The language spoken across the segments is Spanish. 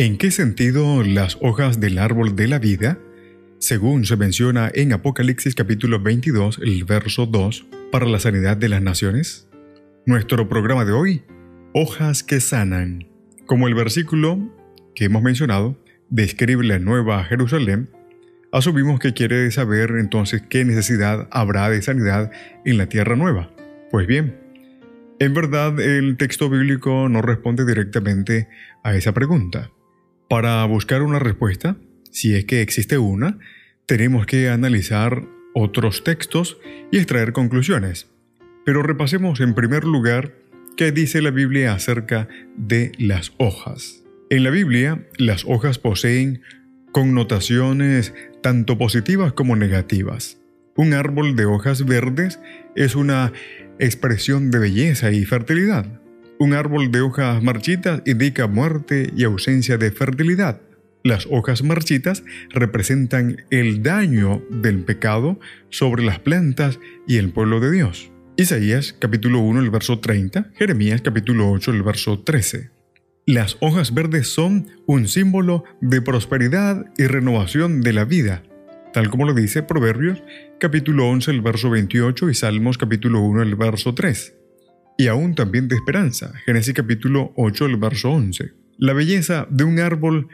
¿En qué sentido las hojas del árbol de la vida? Según se menciona en Apocalipsis capítulo 22, el verso 2, para la sanidad de las naciones. Nuestro programa de hoy, hojas que sanan. Como el versículo que hemos mencionado describe la nueva Jerusalén, Asumimos que quiere saber entonces qué necesidad habrá de sanidad en la tierra nueva. Pues bien, en verdad el texto bíblico no responde directamente a esa pregunta. Para buscar una respuesta, si es que existe una, tenemos que analizar otros textos y extraer conclusiones. Pero repasemos en primer lugar qué dice la Biblia acerca de las hojas. En la Biblia, las hojas poseen connotaciones tanto positivas como negativas. Un árbol de hojas verdes es una expresión de belleza y fertilidad. Un árbol de hojas marchitas indica muerte y ausencia de fertilidad. Las hojas marchitas representan el daño del pecado sobre las plantas y el pueblo de Dios. Isaías capítulo 1, el verso 30, Jeremías capítulo 8, el verso 13. Las hojas verdes son un símbolo de prosperidad y renovación de la vida, tal como lo dice Proverbios capítulo 11, el verso 28 y Salmos capítulo 1, el verso 3. Y aún también de esperanza, Génesis capítulo 8, el verso 11. La belleza de un árbol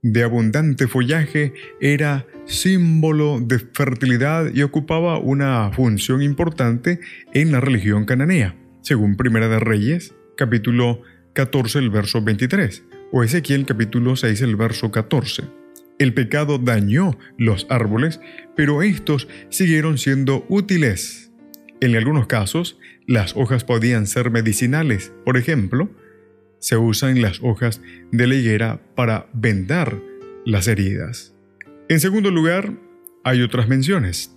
de abundante follaje era símbolo de fertilidad y ocupaba una función importante en la religión cananea, según Primera de Reyes, capítulo 14, el verso 23, o Ezequiel capítulo 6, el verso 14. El pecado dañó los árboles, pero estos siguieron siendo útiles. En algunos casos, las hojas podían ser medicinales. Por ejemplo, se usan las hojas de la higuera para vendar las heridas. En segundo lugar, hay otras menciones.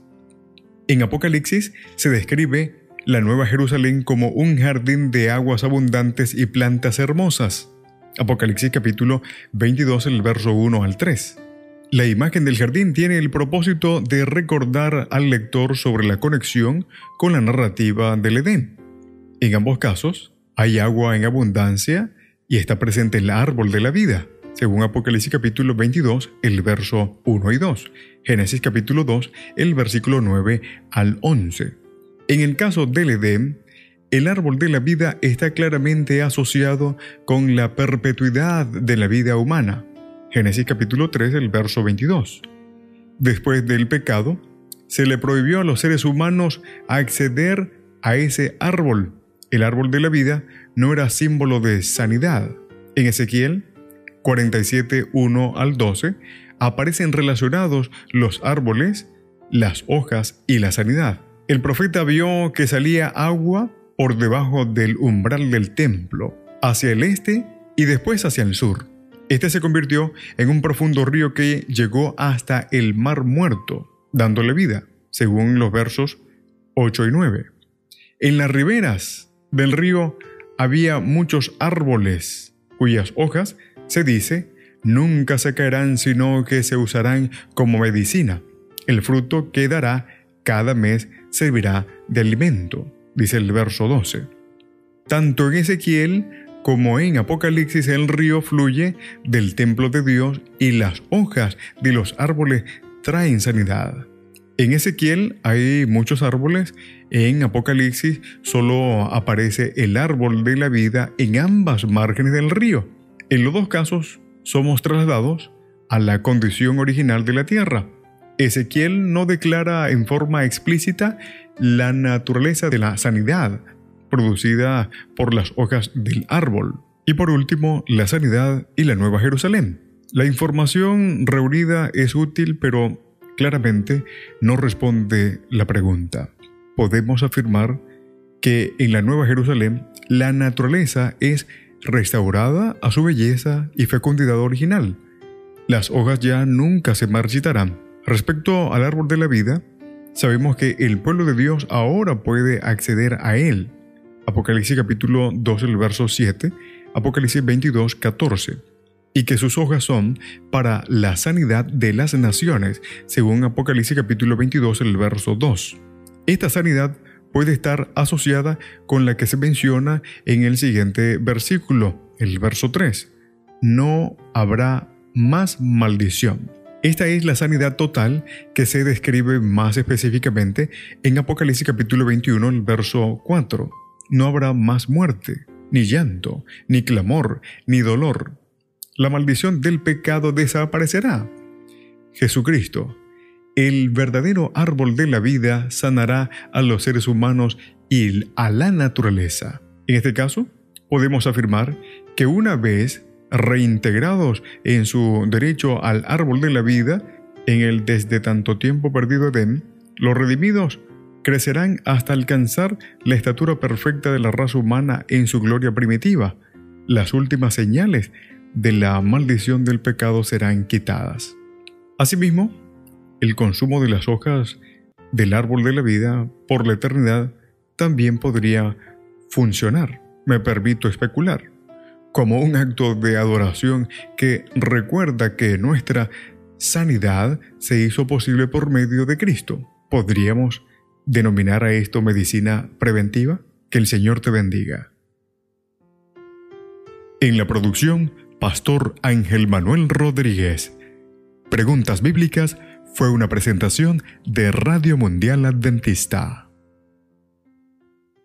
En Apocalipsis se describe la Nueva Jerusalén como un jardín de aguas abundantes y plantas hermosas. Apocalipsis capítulo 22, el verso 1 al 3. La imagen del jardín tiene el propósito de recordar al lector sobre la conexión con la narrativa del Edén. En ambos casos, hay agua en abundancia y está presente el árbol de la vida, según Apocalipsis capítulo 22, el verso 1 y 2, Génesis capítulo 2, el versículo 9 al 11. En el caso del Edén, el árbol de la vida está claramente asociado con la perpetuidad de la vida humana. Génesis capítulo 3, el verso 22. Después del pecado, se le prohibió a los seres humanos acceder a ese árbol. El árbol de la vida no era símbolo de sanidad. En Ezequiel 47, 1 al 12 aparecen relacionados los árboles, las hojas y la sanidad. El profeta vio que salía agua por debajo del umbral del templo, hacia el este y después hacia el sur. Este se convirtió en un profundo río que llegó hasta el mar muerto, dándole vida, según los versos 8 y 9. En las riberas del río había muchos árboles, cuyas hojas, se dice, nunca se caerán, sino que se usarán como medicina. El fruto quedará cada mes servirá de alimento, dice el verso 12. Tanto en Ezequiel como en Apocalipsis el río fluye del templo de Dios y las hojas de los árboles traen sanidad. En Ezequiel hay muchos árboles, en Apocalipsis solo aparece el árbol de la vida en ambas márgenes del río. En los dos casos somos trasladados a la condición original de la tierra, Ezequiel no declara en forma explícita la naturaleza de la sanidad producida por las hojas del árbol. Y por último, la sanidad y la Nueva Jerusalén. La información reunida es útil, pero claramente no responde la pregunta. Podemos afirmar que en la Nueva Jerusalén la naturaleza es restaurada a su belleza y fecundidad original. Las hojas ya nunca se marchitarán. Respecto al árbol de la vida, sabemos que el pueblo de Dios ahora puede acceder a él. Apocalipsis capítulo 2, el verso 7, Apocalipsis 22, 14. Y que sus hojas son para la sanidad de las naciones, según Apocalipsis capítulo 22, el verso 2. Esta sanidad puede estar asociada con la que se menciona en el siguiente versículo, el verso 3. No habrá más maldición. Esta es la sanidad total que se describe más específicamente en Apocalipsis capítulo 21, el verso 4. No habrá más muerte, ni llanto, ni clamor, ni dolor. La maldición del pecado desaparecerá. Jesucristo, el verdadero árbol de la vida, sanará a los seres humanos y a la naturaleza. En este caso, podemos afirmar que una vez reintegrados en su derecho al árbol de la vida, en el desde tanto tiempo perdido Edén, los redimidos crecerán hasta alcanzar la estatura perfecta de la raza humana en su gloria primitiva. Las últimas señales de la maldición del pecado serán quitadas. Asimismo, el consumo de las hojas del árbol de la vida por la eternidad también podría funcionar, me permito especular como un acto de adoración que recuerda que nuestra sanidad se hizo posible por medio de Cristo. ¿Podríamos denominar a esto medicina preventiva? Que el Señor te bendiga. En la producción, Pastor Ángel Manuel Rodríguez. Preguntas Bíblicas fue una presentación de Radio Mundial Adventista.